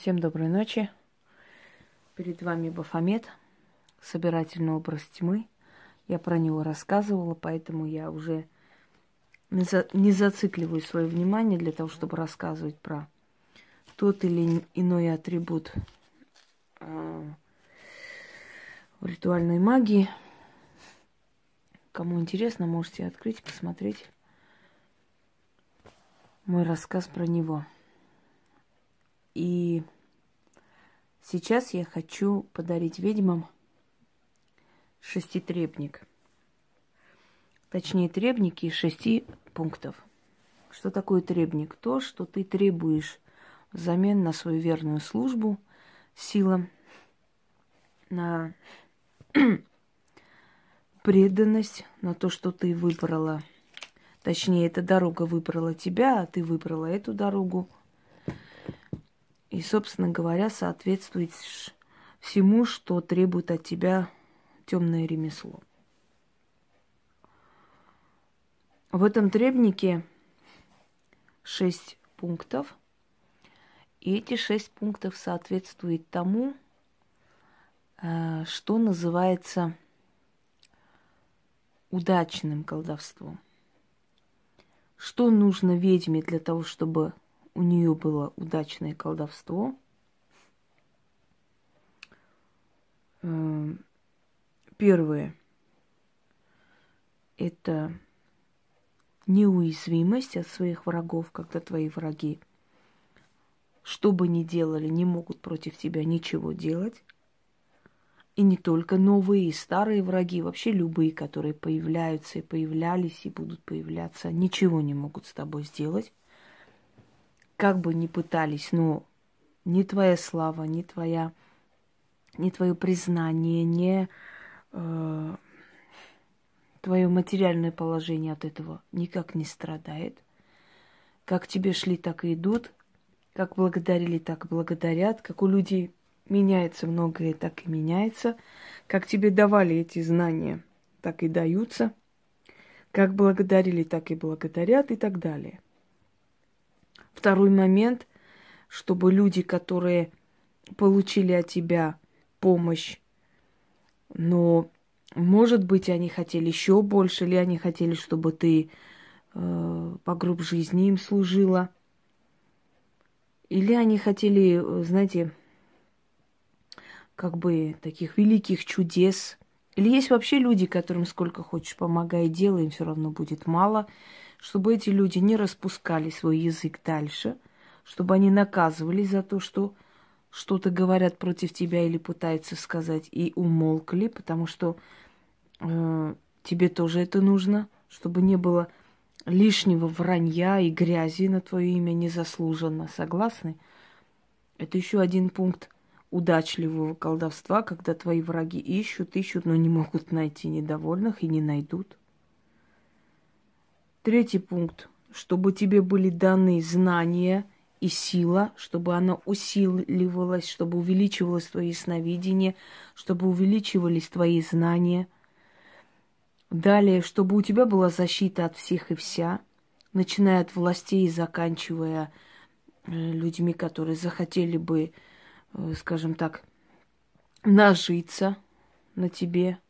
Всем доброй ночи. Перед вами Бафомет, собирательный образ тьмы. Я про него рассказывала, поэтому я уже не зацикливаю свое внимание для того, чтобы рассказывать про тот или иной атрибут в ритуальной магии. Кому интересно, можете открыть, посмотреть мой рассказ про него. И сейчас я хочу подарить ведьмам шеститребник. Точнее, требники шести пунктов. Что такое требник? То, что ты требуешь взамен на свою верную службу силам, на преданность, на то, что ты выбрала. Точнее, эта дорога выбрала тебя, а ты выбрала эту дорогу – и, собственно говоря, соответствуешь всему, что требует от тебя темное ремесло. В этом требнике шесть пунктов. И эти шесть пунктов соответствуют тому, э, что называется удачным колдовством. Что нужно ведьме для того, чтобы у нее было удачное колдовство. Эм, первое – это неуязвимость от своих врагов, когда твои враги, что бы ни делали, не могут против тебя ничего делать. И не только новые и старые враги, вообще любые, которые появляются и появлялись и будут появляться, ничего не могут с тобой сделать как бы ни пытались, но ни твоя слава, ни твоя, ни твое признание, ни э, твое материальное положение от этого никак не страдает. Как тебе шли, так и идут. Как благодарили, так благодарят. Как у людей меняется многое, так и меняется. Как тебе давали эти знания, так и даются. Как благодарили, так и благодарят и так далее. Второй момент, чтобы люди, которые получили от тебя помощь, но, может быть, они хотели еще больше, или они хотели, чтобы ты э, по групп жизни им служила, или они хотели, знаете, как бы таких великих чудес. Или есть вообще люди, которым сколько хочешь помогай, делай, им все равно будет мало чтобы эти люди не распускали свой язык дальше, чтобы они наказывались за то, что что-то говорят против тебя или пытаются сказать, и умолкли, потому что э, тебе тоже это нужно, чтобы не было лишнего вранья и грязи на твое имя незаслуженно. Согласны? Это еще один пункт удачливого колдовства, когда твои враги ищут, ищут, но не могут найти недовольных и не найдут. Третий пункт. Чтобы тебе были даны знания и сила, чтобы она усиливалась, чтобы увеличивалось твои сновидения, чтобы увеличивались твои знания. Далее, чтобы у тебя была защита от всех и вся, начиная от властей и заканчивая э, людьми, которые захотели бы, э, скажем так, нажиться на тебе,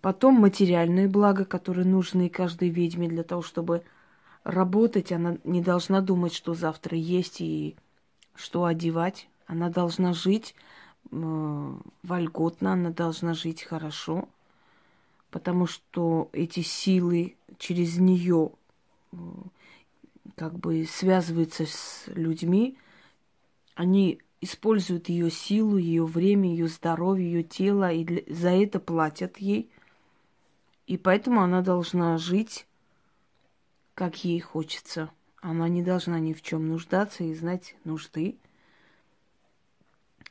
потом материальные блага, которые нужны каждой ведьме для того, чтобы работать. Она не должна думать, что завтра есть и что одевать. Она должна жить э, вольготно, она должна жить хорошо, потому что эти силы через нее э, как бы связываются с людьми, они используют ее силу, ее время, ее здоровье, ее тело, и для, за это платят ей. И поэтому она должна жить, как ей хочется. Она не должна ни в чем нуждаться и знать нужды.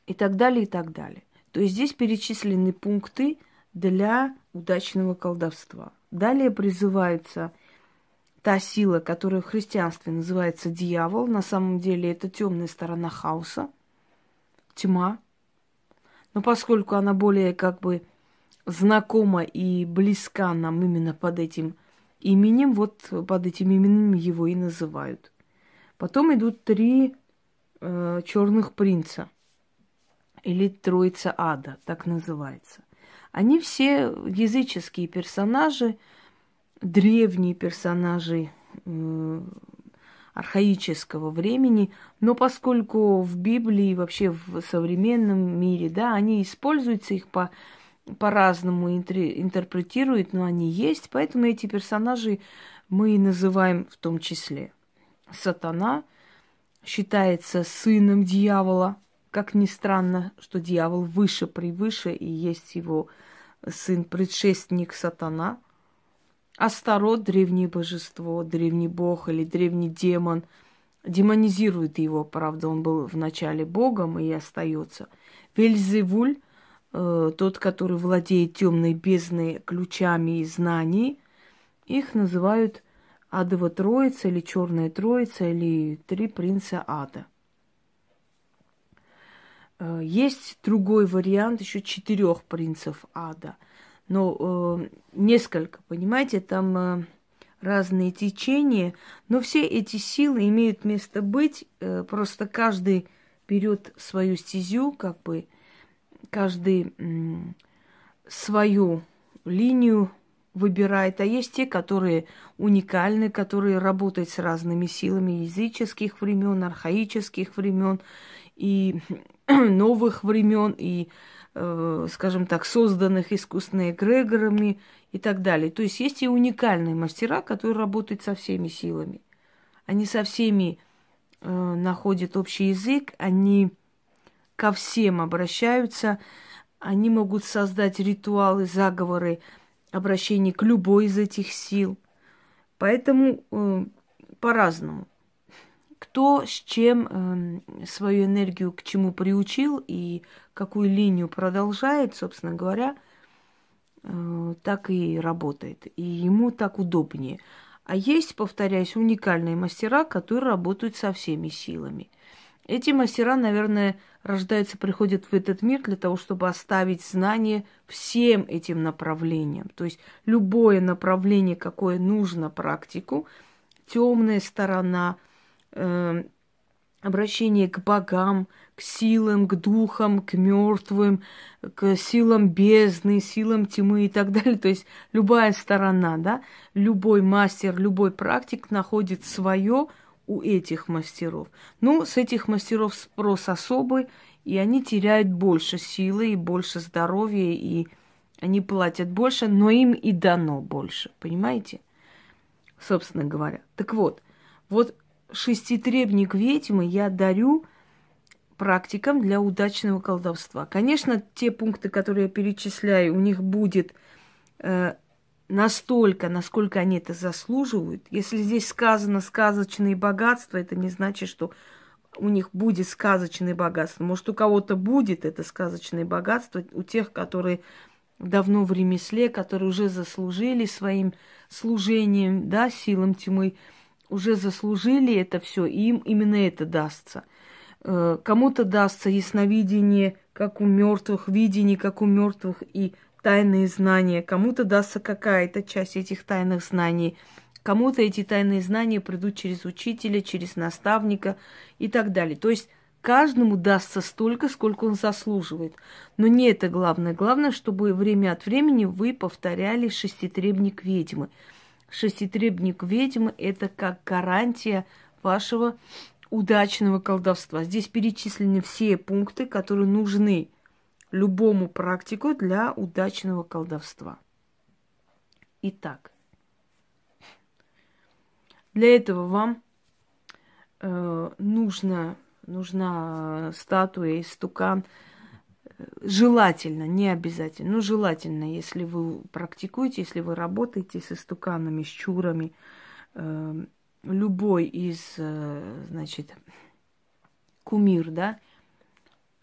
И так далее, и так далее. То есть здесь перечислены пункты для удачного колдовства. Далее призывается та сила, которая в христианстве называется дьявол. На самом деле это темная сторона хаоса тьма. Но поскольку она более как бы знакома и близка нам именно под этим именем, вот под этим именем его и называют. Потом идут три э, черных принца или троица ада, так называется. Они все языческие персонажи, древние персонажи э, архаического времени, но поскольку в Библии, вообще в современном мире, да, они используются, их по, по-разному интерпретируют, но они есть, поэтому эти персонажи мы и называем в том числе. Сатана считается сыном дьявола, как ни странно, что дьявол выше, превыше, и есть его сын, предшественник сатана. Астарот, древнее божество, древний бог или древний демон, демонизирует его, правда, он был вначале богом и остается. Вельзевуль, э, тот, который владеет темной бездной ключами и знаний, их называют Адова Троица или Черная Троица или Три принца Ада – Э, есть другой вариант еще четырех принцев ада. Но э, несколько, понимаете, там э, разные течения, но все эти силы имеют место быть. Э, просто каждый берет свою стезю, как бы каждый э, свою линию выбирает, а есть те, которые уникальны, которые работают с разными силами языческих времен, архаических времен и новых времен и, э, скажем так, созданных искусственными эгрегорами и так далее. То есть есть и уникальные мастера, которые работают со всеми силами. Они со всеми э, находят общий язык, они ко всем обращаются, они могут создать ритуалы, заговоры, обращение к любой из этих сил. Поэтому э, по-разному кто с чем э, свою энергию к чему приучил и какую линию продолжает, собственно говоря, э, так и работает. И ему так удобнее. А есть, повторяюсь, уникальные мастера, которые работают со всеми силами. Эти мастера, наверное, рождаются, приходят в этот мир для того, чтобы оставить знания всем этим направлениям. То есть любое направление, какое нужно практику, темная сторона – э, обращение к богам, к силам, к духам, к мертвым, к силам бездны, силам тьмы и так далее. То есть любая сторона, да, любой мастер, любой практик находит свое у этих мастеров. Ну, с этих мастеров спрос особый, и они теряют больше силы и больше здоровья, и они платят больше, но им и дано больше, понимаете? Собственно говоря. Так вот, вот шеститребник ведьмы я дарю практикам для удачного колдовства. Конечно, те пункты, которые я перечисляю, у них будет э, настолько, насколько они это заслуживают. Если здесь сказано сказочные богатства, это не значит, что у них будет сказочное богатство. Может, у кого-то будет это сказочное богатство, у тех, которые давно в ремесле, которые уже заслужили своим служением, да, силам тьмы, уже заслужили это все, и им именно это дастся. Э, кому-то дастся ясновидение, как у мертвых, видение, как у мертвых, и тайные знания. Кому-то дастся какая-то часть этих тайных знаний. Кому-то эти тайные знания придут через учителя, через наставника и так далее. То есть каждому дастся столько, сколько он заслуживает. Но не это главное. Главное, чтобы время от времени вы повторяли шеститребник ведьмы шеститребник ведьмы – это как гарантия вашего удачного колдовства. Здесь перечислены все пункты, которые нужны любому практику для удачного колдовства. Итак, для этого вам э, нужно, нужна статуя, стукан – желательно, не обязательно, но желательно, если вы практикуете, если вы работаете с истуканами, с чурами, э, любой из, э, значит, кумир, да,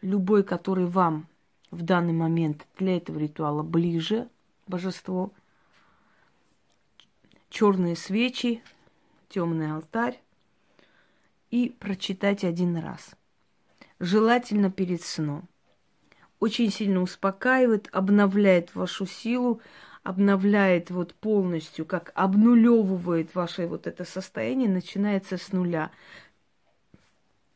любой, который вам в данный момент для этого ритуала ближе, божество, черные свечи, темный алтарь и прочитать один раз. Желательно перед сном очень сильно успокаивает, обновляет вашу силу, обновляет вот полностью, как обнулевывает ваше вот это состояние, начинается с нуля.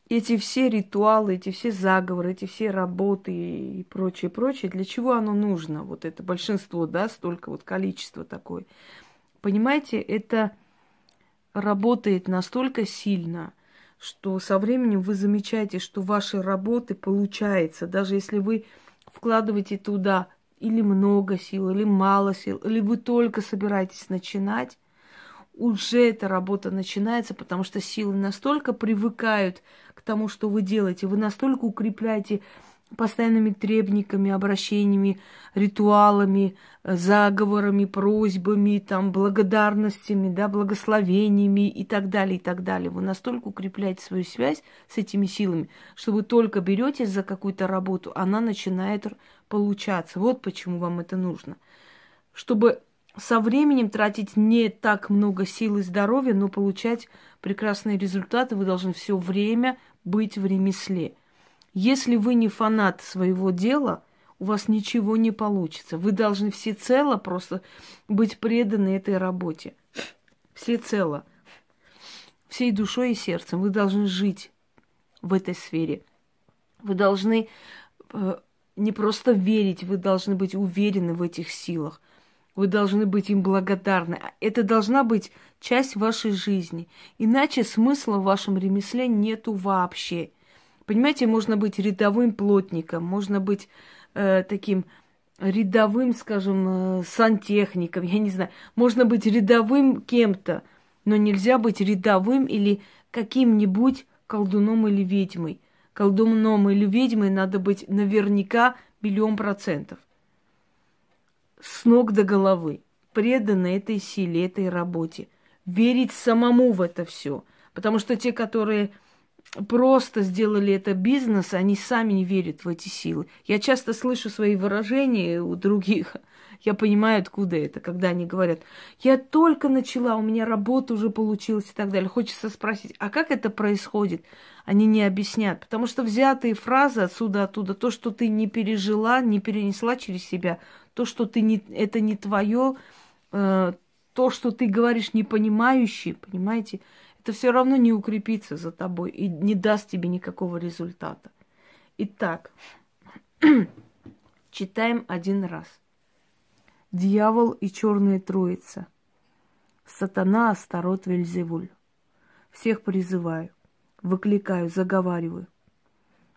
эти все ритуалы, эти все заговоры, эти все работы и прочее, прочее, для чего оно нужно? Вот это большинство, да, столько вот количество такое. Понимаете, это работает настолько сильно, что со временем вы замечаете, что ваши работы получается, даже если вы вкладываете туда или много сил, или мало сил, или вы только собираетесь начинать, уже эта работа начинается, потому что силы настолько привыкают к тому, что вы делаете, вы настолько укрепляете постоянными требниками, обращениями, ритуалами, заговорами, просьбами, там, благодарностями, да, благословениями и так далее, и так далее. Вы настолько укрепляете свою связь с этими силами, что вы только беретесь за какую-то работу, она начинает получаться. Вот почему вам это нужно. Чтобы со временем тратить не так много сил и здоровья, но получать прекрасные результаты, вы должны все время быть в ремесле. Если вы не фанат своего дела, у вас ничего не получится. Вы должны всецело просто быть преданы этой работе. Всецело. Всей душой и сердцем. Вы должны жить в этой сфере. Вы должны э, не просто верить, вы должны быть уверены в этих силах. Вы должны быть им благодарны. Это должна быть часть вашей жизни. Иначе смысла в вашем ремесле нету вообще. Понимаете, можно быть рядовым плотником, можно быть э, таким рядовым, скажем, э, сантехником, я не знаю, можно быть рядовым кем-то, но нельзя быть рядовым или каким-нибудь колдуном или ведьмой. Колдуном или ведьмой надо быть наверняка миллион процентов. С ног до головы. Преданы этой силе, этой работе. Верить самому в это все. Потому что те, которые просто сделали это бизнес, они сами не верят в эти силы. Я часто слышу свои выражения у других. Я понимаю, откуда это, когда они говорят, я только начала, у меня работа уже получилась и так далее. Хочется спросить, а как это происходит? Они не объяснят, потому что взятые фразы отсюда, оттуда, то, что ты не пережила, не перенесла через себя, то, что ты не, это не твое, э, то, что ты говоришь непонимающий, понимаете, это все равно не укрепится за тобой и не даст тебе никакого результата. Итак, читаем один раз. Дьявол и черная троица. Сатана, Астарот, Вельзевуль. Всех призываю, выкликаю, заговариваю.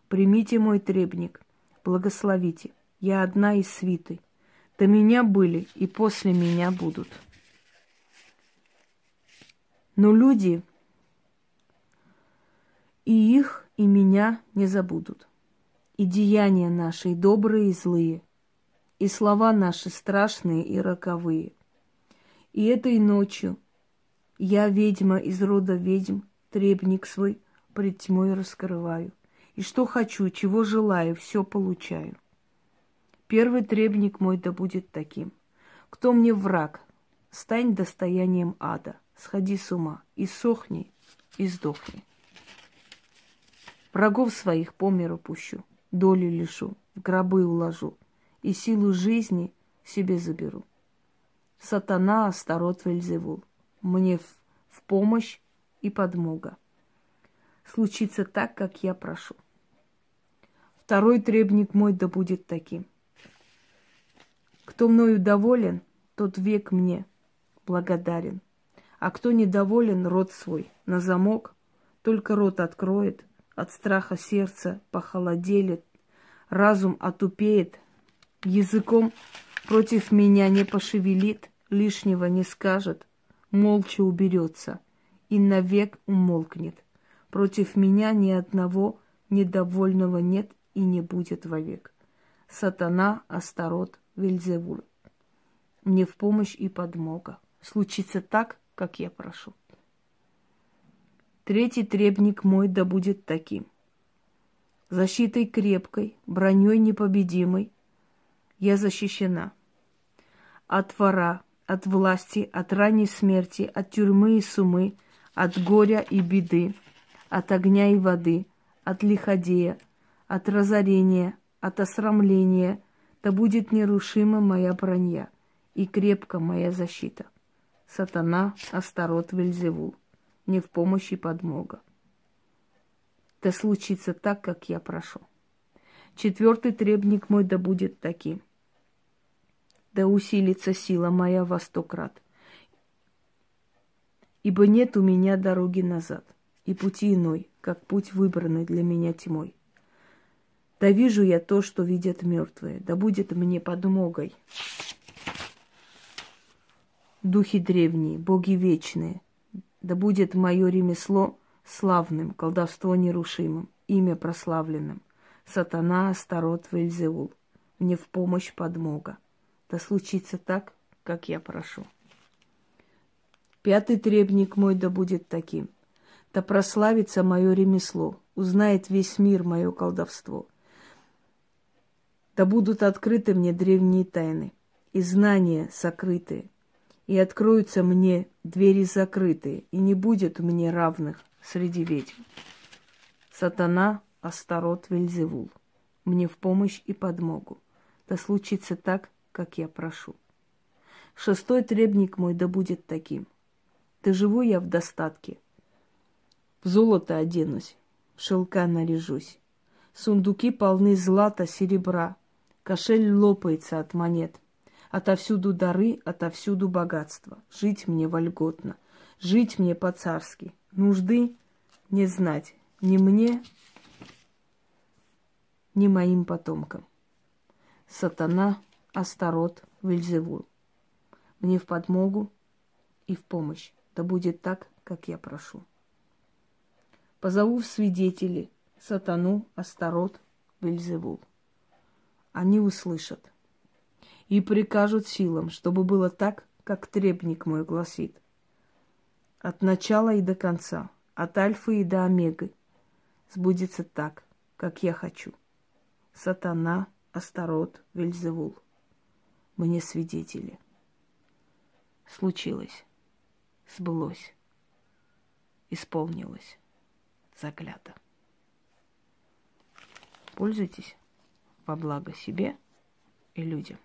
Примите мой требник, благословите. Я одна из свиты. До меня были и после меня будут. Но люди и их, и меня не забудут. И деяния наши, и добрые, и злые, и слова наши страшные и роковые. И этой ночью я, ведьма из рода ведьм, требник свой пред тьмой раскрываю. И что хочу, чего желаю, все получаю. Первый требник мой да будет таким. Кто мне враг, стань достоянием ада, сходи с ума, и сохни, и сдохни. Врагов своих по миру пущу, долю лишу, в гробы уложу, и силу жизни себе заберу. Сатана, Астарот, Вельзевул, мне в, в помощь и подмога. Случится так, как я прошу. Второй требник мой да будет таким. Кто мною доволен, тот век мне благодарен. А кто недоволен, рот свой на замок, только рот откроет, от страха сердце похолоделит, разум отупеет, языком против меня не пошевелит, лишнего не скажет, молча уберется и навек умолкнет. Против меня ни одного недовольного нет и не будет вовек. Сатана, Астарот, Вельзевул. Мне в помощь и подмога. Случится так, как я прошу. Третий требник мой да будет таким. Защитой крепкой, броней непобедимой я защищена. От вора, от власти, от ранней смерти, от тюрьмы и сумы, от горя и беды, от огня и воды, от лиходея, от разорения, от осрамления, да будет нерушима моя броня и крепка моя защита. Сатана, Астарот, Вельзевул не в помощи подмога. да случится так, как я прошу. Четвертый требник мой да будет таким. Да усилится сила моя во сто крат. Ибо нет у меня дороги назад, и пути иной, как путь выбранный для меня тьмой. Да вижу я то, что видят мертвые, да будет мне подмогой. Духи древние, боги вечные, да будет мое ремесло славным, колдовство нерушимым, имя прославленным. Сатана, Астарот, Вельзеул, мне в помощь подмога. Да случится так, как я прошу. Пятый требник мой да будет таким. Да прославится мое ремесло, узнает весь мир мое колдовство. Да будут открыты мне древние тайны и знания сокрытые, и откроются мне двери закрытые, и не будет мне равных среди ведьм. Сатана, Астарот, Вельзевул, мне в помощь и подмогу. Да случится так, как я прошу. Шестой требник мой да будет таким. Ты живу я в достатке. В золото оденусь, в шелка наряжусь. Сундуки полны злата, серебра, Кошель лопается от монет. Отовсюду дары, отовсюду богатство. Жить мне вольготно, жить мне по-царски. Нужды не знать ни мне, ни моим потомкам. Сатана, Астарот, Вельзевул. Мне в подмогу и в помощь. Да будет так, как я прошу. Позову в свидетели Сатану, Астарот, Вельзевул они услышат. И прикажут силам, чтобы было так, как требник мой гласит. От начала и до конца, от альфы и до омеги, сбудется так, как я хочу. Сатана, Астарот, Вельзевул. Мне свидетели. Случилось, сбылось, исполнилось, заклято. Пользуйтесь во благо себе и людям.